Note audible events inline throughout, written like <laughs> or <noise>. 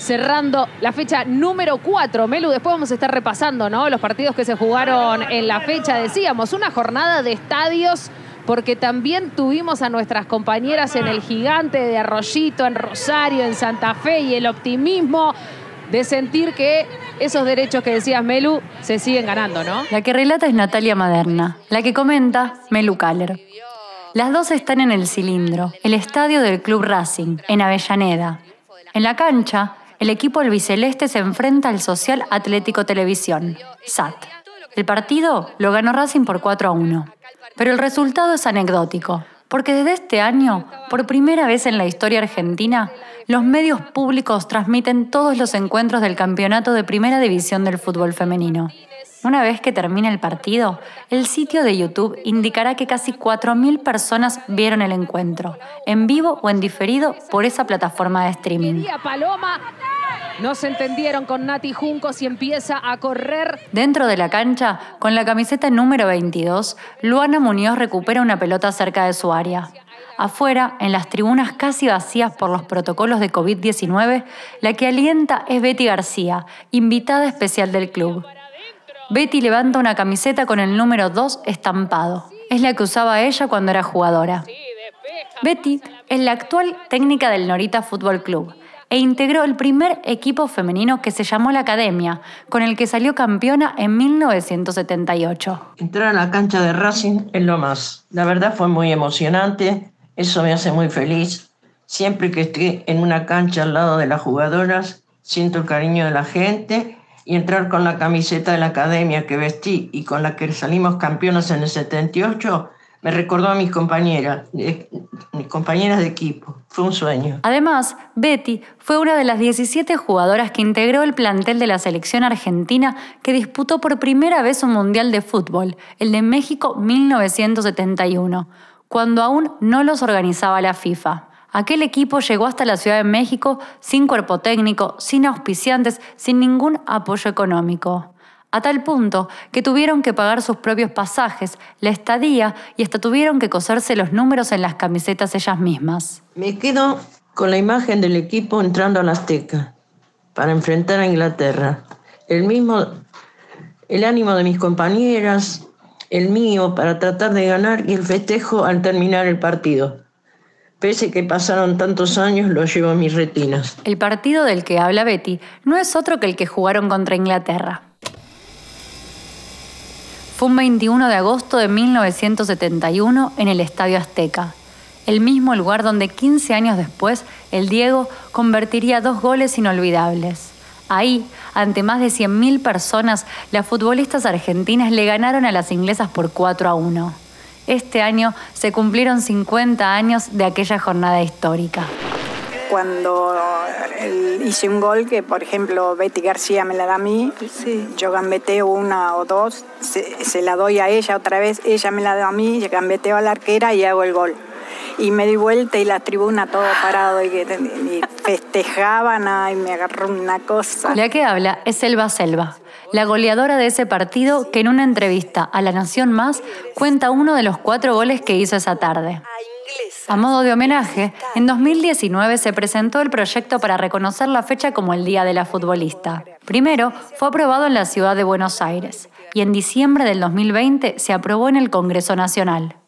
cerrando la fecha número 4. Melu, después vamos a estar repasando ¿no? los partidos que se jugaron en la fecha. Decíamos, una jornada de estadios porque también tuvimos a nuestras compañeras en el gigante de Arroyito, en Rosario, en Santa Fe y el optimismo de sentir que esos derechos que decías, Melu, se siguen ganando, ¿no? La que relata es Natalia Maderna, la que comenta, Melu Kaller. Las dos están en el cilindro, el estadio del Club Racing, en Avellaneda. En la cancha, el equipo albiceleste se enfrenta al Social Atlético Televisión, SAT. El partido lo ganó Racing por 4 a 1. Pero el resultado es anecdótico, porque desde este año, por primera vez en la historia argentina, los medios públicos transmiten todos los encuentros del campeonato de primera división del fútbol femenino. Una vez que termine el partido, el sitio de YouTube indicará que casi 4.000 personas vieron el encuentro, en vivo o en diferido por esa plataforma de streaming. Paloma no se entendieron con Nati Juncos y empieza a correr. Dentro de la cancha, con la camiseta número 22, Luana Muñoz recupera una pelota cerca de su área. Afuera, en las tribunas casi vacías por los protocolos de COVID-19, la que alienta es Betty García, invitada especial del club. Betty levanta una camiseta con el número 2 estampado. Es la que usaba ella cuando era jugadora. Betty es la actual técnica del Norita Fútbol Club e integró el primer equipo femenino que se llamó la Academia, con el que salió campeona en 1978. Entrar a la cancha de Racing es lo más. La verdad fue muy emocionante, eso me hace muy feliz. Siempre que estoy en una cancha al lado de las jugadoras, siento el cariño de la gente y entrar con la camiseta de la academia que vestí y con la que salimos campeonas en el 78 me recordó a mis compañeras, mis compañeras de equipo. Fue un sueño. Además, Betty fue una de las 17 jugadoras que integró el plantel de la selección argentina que disputó por primera vez un Mundial de Fútbol, el de México 1971, cuando aún no los organizaba la FIFA. Aquel equipo llegó hasta la Ciudad de México sin cuerpo técnico, sin auspiciantes, sin ningún apoyo económico. A tal punto que tuvieron que pagar sus propios pasajes, la estadía y hasta tuvieron que coserse los números en las camisetas ellas mismas. Me quedo con la imagen del equipo entrando a la Azteca para enfrentar a Inglaterra. El mismo, el ánimo de mis compañeras, el mío para tratar de ganar y el festejo al terminar el partido. Pese que pasaron tantos años, lo llevo en mis retinas. El partido del que habla Betty no es otro que el que jugaron contra Inglaterra. Fue un 21 de agosto de 1971 en el Estadio Azteca, el mismo lugar donde 15 años después el Diego convertiría dos goles inolvidables. Ahí, ante más de 100.000 personas, las futbolistas argentinas le ganaron a las inglesas por 4 a 1. Este año se cumplieron 50 años de aquella jornada histórica. Cuando hice un gol que, por ejemplo, Betty García me la da a mí, yo gambeteo una o dos, se, la doy a ella otra vez, ella me la da a mí, yo gambeteo a la arquera y hago el gol. Y me di vuelta y la tribuna todo parado y, y festejaban, y me agarró una cosa. La que habla es Selva Selva la goleadora de ese partido que en una entrevista a La Nación Más cuenta uno de los cuatro goles que hizo esa tarde. A modo de homenaje, en 2019 se presentó el proyecto para reconocer la fecha como el Día de la Futbolista. Primero, fue aprobado en la ciudad de Buenos Aires y en diciembre del 2020 se aprobó en el Congreso Nacional.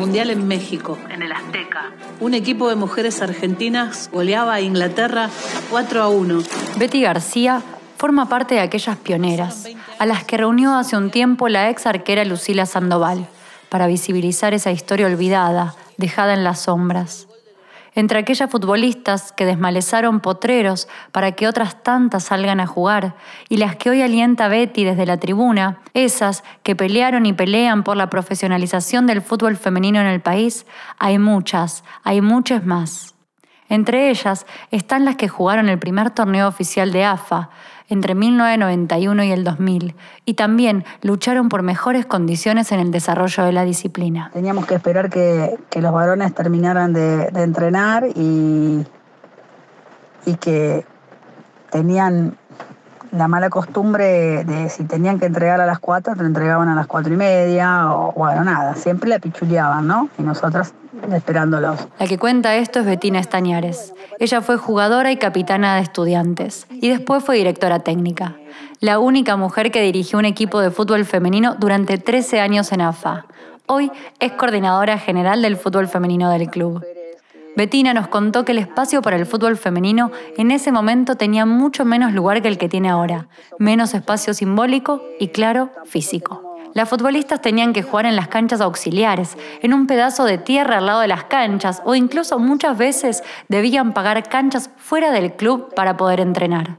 Mundial en México, en el Azteca. Un equipo de mujeres argentinas goleaba a Inglaterra 4 a 1. Betty García forma parte de aquellas pioneras, a las que reunió hace un tiempo la ex arquera Lucila Sandoval, para visibilizar esa historia olvidada, dejada en las sombras. Entre aquellas futbolistas que desmalezaron potreros para que otras tantas salgan a jugar, y las que hoy alienta Betty desde la tribuna, esas que pelearon y pelean por la profesionalización del fútbol femenino en el país, hay muchas, hay muchas más. Entre ellas están las que jugaron el primer torneo oficial de AFA, entre 1991 y el 2000 y también lucharon por mejores condiciones en el desarrollo de la disciplina. Teníamos que esperar que, los varones terminaran de, entrenar y, y que tenían la mala costumbre de si tenían que entregar a las 4, te entregaban a las cuatro y media, o bueno, nada, siempre la pichuleaban, ¿no? Y nosotras esperándolos. La que cuenta esto es Betina Estañares. Ella fue jugadora y capitana de estudiantes, y después fue directora técnica. La única mujer que dirigió un equipo de fútbol femenino durante 13 años en AFA. Hoy es coordinadora general del fútbol femenino del club. Betina nos contó que el espacio para el fútbol femenino en ese momento tenía mucho menos lugar que el que tiene ahora, menos espacio simbólico y, claro, físico. Las futbolistas tenían que jugar en las canchas auxiliares, en un pedazo de tierra al lado de las canchas, o incluso muchas veces debían pagar canchas fuera del club para poder entrenar.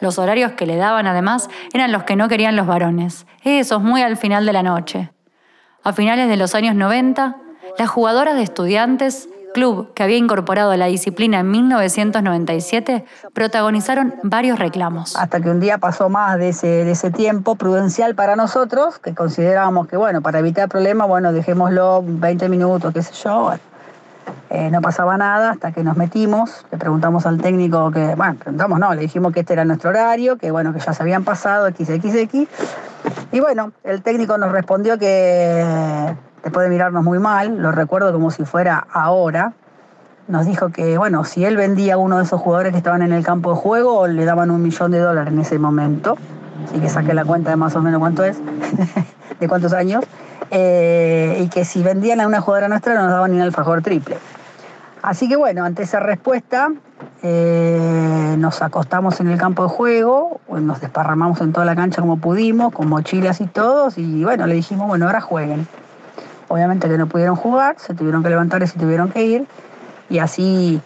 Los horarios que le daban además eran los que no querían los varones, esos muy al final de la noche. A finales de los años 90, las jugadoras de estudiantes club que había incorporado la disciplina en 1997, protagonizaron varios reclamos. Hasta que un día pasó más de ese, tiempo prudencial para nosotros, que considerábamos que, bueno, para evitar problemas, bueno, dejémoslo 20 minutos, qué sé yo. Eh, no pasaba nada hasta que nos metimos, le preguntamos al técnico que, bueno, preguntamos no, le dijimos que este era nuestro horario, que bueno, que ya se habían pasado XXX. Y bueno, el técnico nos respondió que después de mirarnos muy mal, lo recuerdo como si fuera ahora, nos dijo que, bueno, si él vendía a uno de esos jugadores que estaban en el campo de juego, le daban un millón de dólares en ese momento. Así que saqué la cuenta de más o menos cuánto es, <laughs> de cuántos años. Eh, y que si vendían a una jugadora nuestra, no nos daban ni el alfajor triple. Así que bueno, ante esa respuesta, eh, nos acostamos en el campo de juego, nos desparramamos en toda la cancha como pudimos, con mochilas y todos, y bueno, le dijimos, bueno, ahora jueguen. Obviamente que no pudieron jugar, se tuvieron que levantar y se tuvieron que ir. Y así,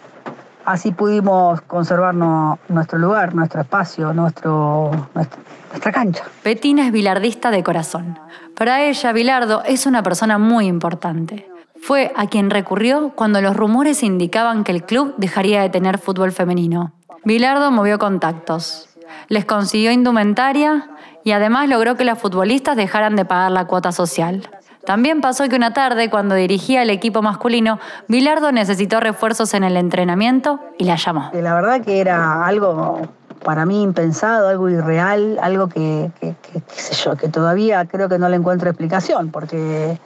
así pudimos conservarnos nuestro lugar, nuestro espacio, nuestro, nuestra, cancha. Betina es bilardista de corazón. Para ella, Bilardo es una persona muy importante. Fue a quien recurrió cuando los rumores indicaban que el club dejaría de tener fútbol femenino. Bilardo movió contactos, les consiguió indumentaria y además logró que las futbolistas dejaran de pagar la cuota social. También pasó que una tarde, cuando dirigía el equipo masculino, Bilardo necesitó refuerzos en el entrenamiento y la llamó. La verdad que era algo para mí impensado, algo irreal, algo que, sé yo, que todavía creo que no le encuentro explicación, porque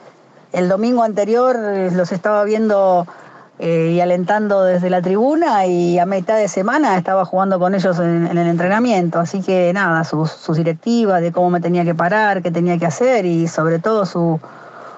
el domingo anterior los estaba viendo eh, y alentando desde la tribuna y a mitad de semana estaba jugando con ellos en, el entrenamiento. Así que nada, sus, sus directivas de cómo me tenía que parar, qué tenía que hacer y sobre todo su,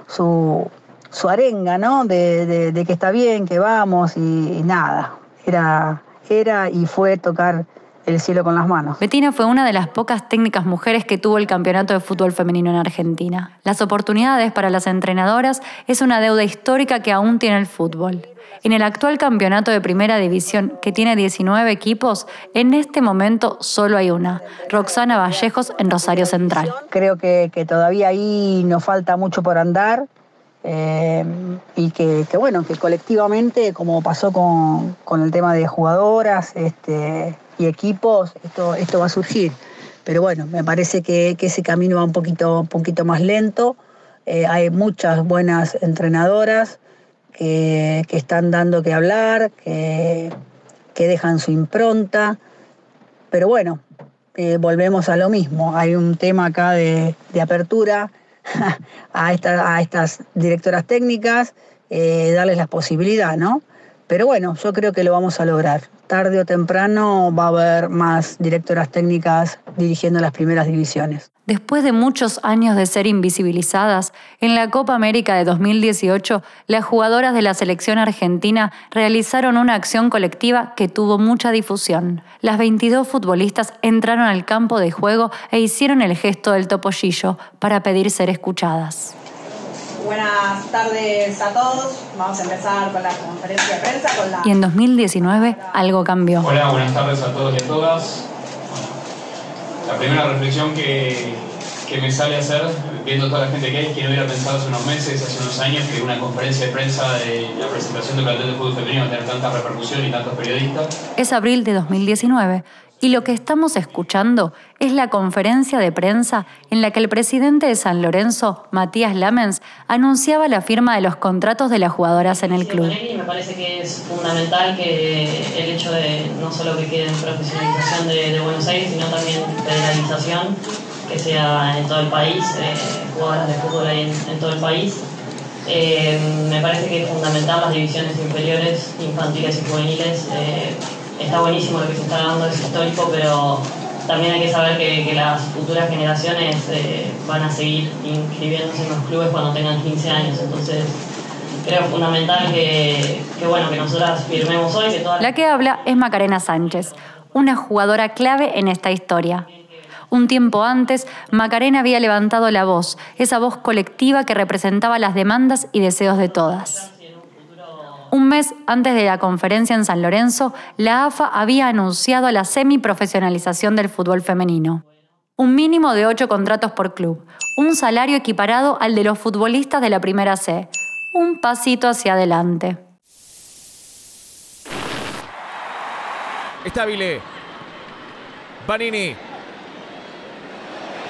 su, su arenga, ¿no? De, que está bien, que vamos y, nada. Era, era y fue tocar el cielo con las manos. Betina fue una de las pocas técnicas mujeres que tuvo el campeonato de fútbol femenino en Argentina. Las oportunidades para las entrenadoras es una deuda histórica que aún tiene el fútbol. En el actual campeonato de primera división, que tiene 19 equipos, en este momento solo hay una, Roxana Vallejos en Rosario Central. Creo que, todavía ahí nos falta mucho por andar. Eh, y que, bueno, que colectivamente, como pasó con, el tema de jugadoras este, y equipos, esto, esto va a surgir. Pero bueno, me parece que, ese camino va un poquito, un poquito más lento. Eh, hay muchas buenas entrenadoras, que, están dando que hablar, que, dejan su impronta. Pero bueno, eh, volvemos a lo mismo. Hay un tema acá de, apertura <laughs> a, a, estas directoras técnicas, eh, darles la posibilidad, ¿no? Pero bueno, yo creo que lo vamos a lograr. Tarde o temprano va a haber más directoras técnicas dirigiendo las primeras divisiones. Después de muchos años de ser invisibilizadas, en la Copa América de 2018, las jugadoras de la selección argentina realizaron una acción colectiva que tuvo mucha difusión. Las 22 futbolistas entraron al campo de juego e hicieron el gesto del topollillo para pedir ser escuchadas. Buenas tardes a todos. Vamos a empezar con la conferencia de prensa. Y en 2019 algo cambió. Hola, buenas tardes a todos y a todas. La primera reflexión que, que me sale hacer, viendo toda la gente que hay, que no hubiera pensado hace unos meses, hace unos años, que una conferencia de prensa de la presentación del plantel de fútbol femenino va a tener tanta repercusión y tantos periodistas. Es abril de 2019 Y lo que estamos escuchando es la conferencia de prensa en la que el presidente de San Lorenzo, Matías Lamens, anunciaba la firma de los contratos de las jugadoras en el club. me parece que es fundamental que el hecho de no solo que quede en profesionalización de, Buenos Aires, sino también federalización, que sea en todo el país, eh, jugadoras de fútbol ahí en, todo el país. Eh, me parece que es fundamental las divisiones inferiores, infantiles y juveniles. Eh, está buenísimo lo que se está dando, es histórico, pero también hay que saber que, las futuras generaciones eh, van a seguir inscribiéndose en los clubes cuando tengan 15 años. Entonces, creo fundamental que, bueno, que nosotras firmemos hoy. Que La que habla es Macarena Sánchez, una jugadora clave en esta historia. Un tiempo antes, Macarena había levantado la voz, esa voz colectiva que representaba las demandas y deseos de todas. Un mes antes de la conferencia en San Lorenzo, la AFA había anunciado la semiprofesionalización del fútbol femenino. Un mínimo de ocho contratos por club, un salario equiparado al de los futbolistas de la primera C. Un pasito hacia adelante. Estabile. Panini.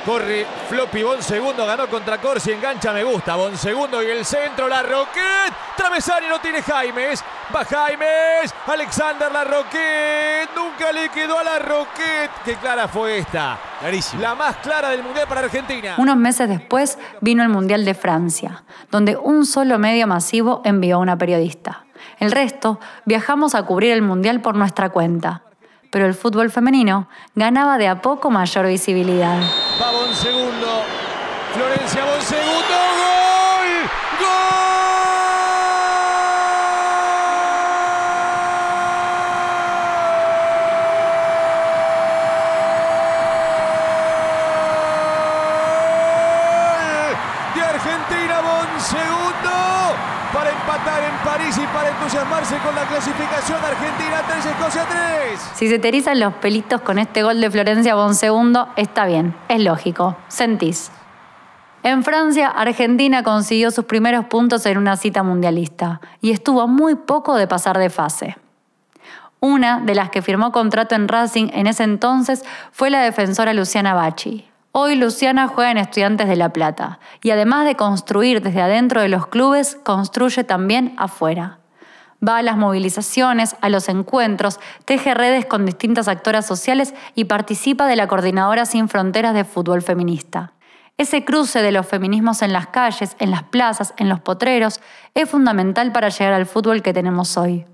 Corre Floppy, Bon Segundo ganó contra Corsi, engancha, me gusta. Bon Segundo y el centro, la Roquette. Travesario no tiene Jaimes. Va Jaimes. Alexander la Roquette. Nunca le quedó a la Roquette. Qué clara fue esta. Clarísima. La más clara del Mundial para Argentina. Unos meses después vino el Mundial de Francia, donde un solo medio masivo envió a una periodista. El resto viajamos a cubrir el Mundial por nuestra cuenta pero el fútbol femenino ganaba de a poco mayor visibilidad. Va segundo. Florencia segundo. ¡Gol! ¡Gol! de Argentina, segundo en París y para entusiasmarse con la clasificación Argentina 3, Escocia 3. Si se te los pelitos con este gol de Florencia segundo, está bien, es lógico, sentís. En Francia, Argentina consiguió sus primeros puntos en una cita mundialista y estuvo muy poco de pasar de fase. Una de las que firmó contrato en Racing en ese entonces fue la defensora Luciana Bacci. Hoy Luciana juega en Estudiantes de La Plata y además de construir desde adentro de los clubes, construye también afuera. Va a las movilizaciones, a los encuentros, teje redes con distintas actoras sociales y participa de la Coordinadora Sin Fronteras de Fútbol Feminista. Ese cruce de los feminismos en las calles, en las plazas, en los potreros, es fundamental para llegar al fútbol que tenemos hoy.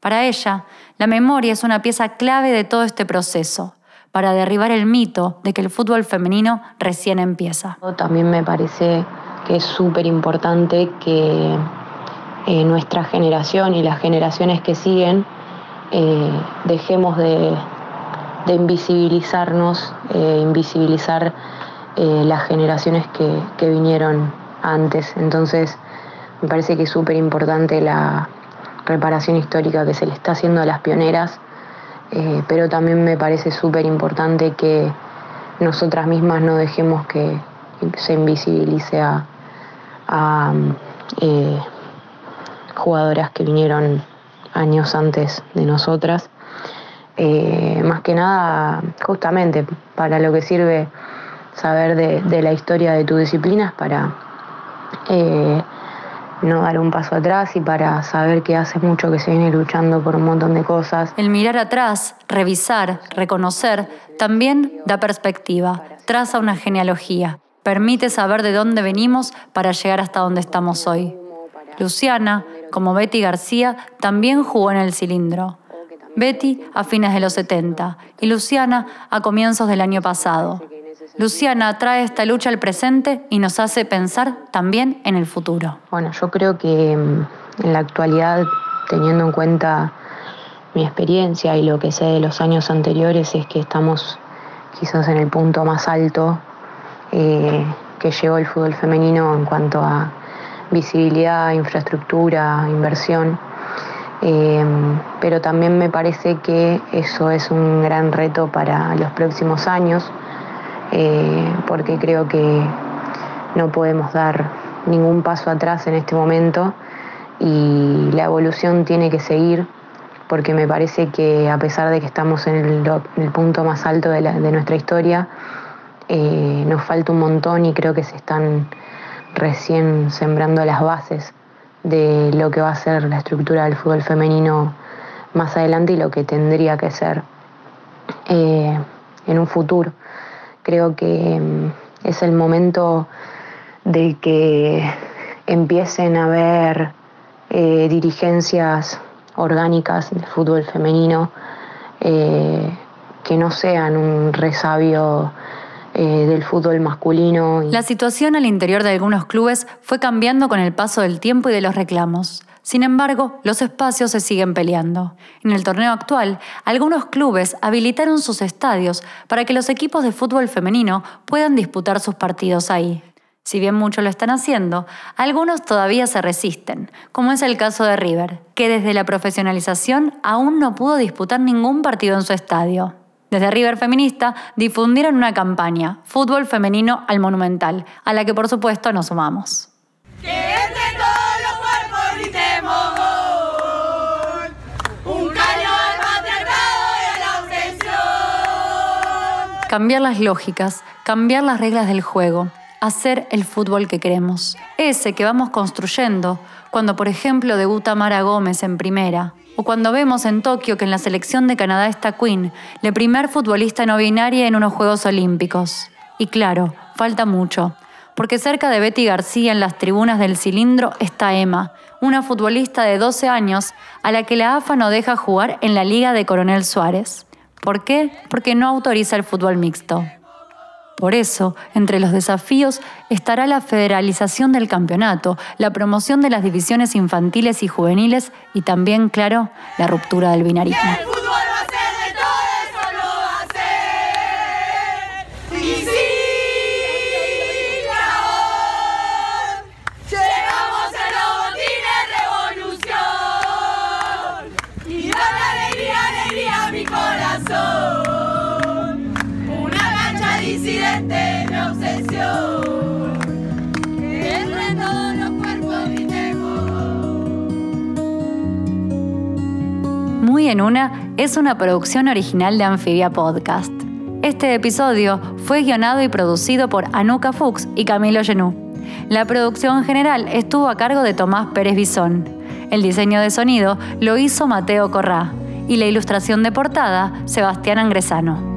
Para ella, la memoria es una pieza clave de todo este proceso para derribar el mito de que el fútbol femenino recién empieza. También me parece que es súper importante que eh, nuestra generación y las generaciones que siguen eh, dejemos de, invisibilizarnos, eh, invisibilizar las generaciones que, que vinieron antes. Entonces, me parece que es súper importante la reparación histórica que se le está haciendo a las pioneras eh, pero también me parece súper importante que nosotras mismas no dejemos que se invisibilice a, eh, jugadoras que vinieron años antes de nosotras. Eh, más que nada, justamente para lo que sirve saber de, de la historia de tu disciplina es para no dar un paso atrás y para saber que hace mucho que se viene luchando por un montón de cosas. El mirar atrás, revisar, reconocer, también da perspectiva, traza una genealogía, permite saber de dónde venimos para llegar hasta donde estamos hoy. Luciana, como Betty García, también jugó en el cilindro. Betty a fines de los 70 y Luciana a comienzos del año pasado. Luciana trae esta lucha al presente y nos hace pensar también en el futuro. Bueno, yo creo que mm, en la actualidad, teniendo en cuenta mi experiencia y lo que sé de los años anteriores, es que estamos quizás en el punto más alto eh, que llegó el fútbol femenino en cuanto a visibilidad, infraestructura, inversión. Eh, pero también me parece que eso es un gran reto para los próximos años eh, porque creo que no podemos dar ningún paso atrás en este momento y la evolución tiene que seguir porque me parece que a pesar de que estamos en el, punto más alto de, nuestra historia, eh, nos falta un montón y creo que se están recién sembrando las bases de lo que va a ser la estructura del fútbol femenino más adelante y lo que tendría que ser eh, en un futuro. Creo que mm, es el momento de que empiecen a haber eh, dirigencias orgánicas del fútbol femenino eh, que no sean un resabio eh, del fútbol masculino. La situación al interior de algunos clubes fue cambiando con el paso del tiempo y de los reclamos. Sin embargo, los espacios se siguen peleando. En el torneo actual, algunos clubes habilitaron sus estadios para que los equipos de fútbol femenino puedan disputar sus partidos ahí. Si bien muchos lo están haciendo, algunos todavía se resisten, como es el caso de River, que desde la profesionalización aún no pudo disputar ningún partido en su estadio. Desde River Feminista difundieron una campaña, Fútbol Femenino al Monumental, a la que por supuesto nos sumamos. Cambiar las lógicas, cambiar las reglas del juego, hacer el fútbol que queremos. Ese que vamos construyendo cuando, por ejemplo, debuta Mara Gómez en primera. O cuando vemos en Tokio que en la selección de Canadá está Queen, la primer futbolista no binaria en unos Juegos Olímpicos. Y claro, falta mucho, porque cerca de Betty García en las tribunas del cilindro está Emma, una futbolista de 12 años a la que la AFA no deja jugar en la Liga de Coronel Suárez. ¿Por qué? Porque no autoriza el fútbol mixto. Por eso, entre los desafíos estará la federalización del campeonato, la promoción de las divisiones infantiles y juveniles y también, claro, la ruptura del binarismo. En una es una producción original de Amphibia Podcast. Este episodio fue guionado y producido por Anuka Fuchs y Camilo Genú. La producción general estuvo a cargo de Tomás Pérez Bisón. El diseño de sonido lo hizo Mateo Corrá y la ilustración de portada Sebastián Angresano.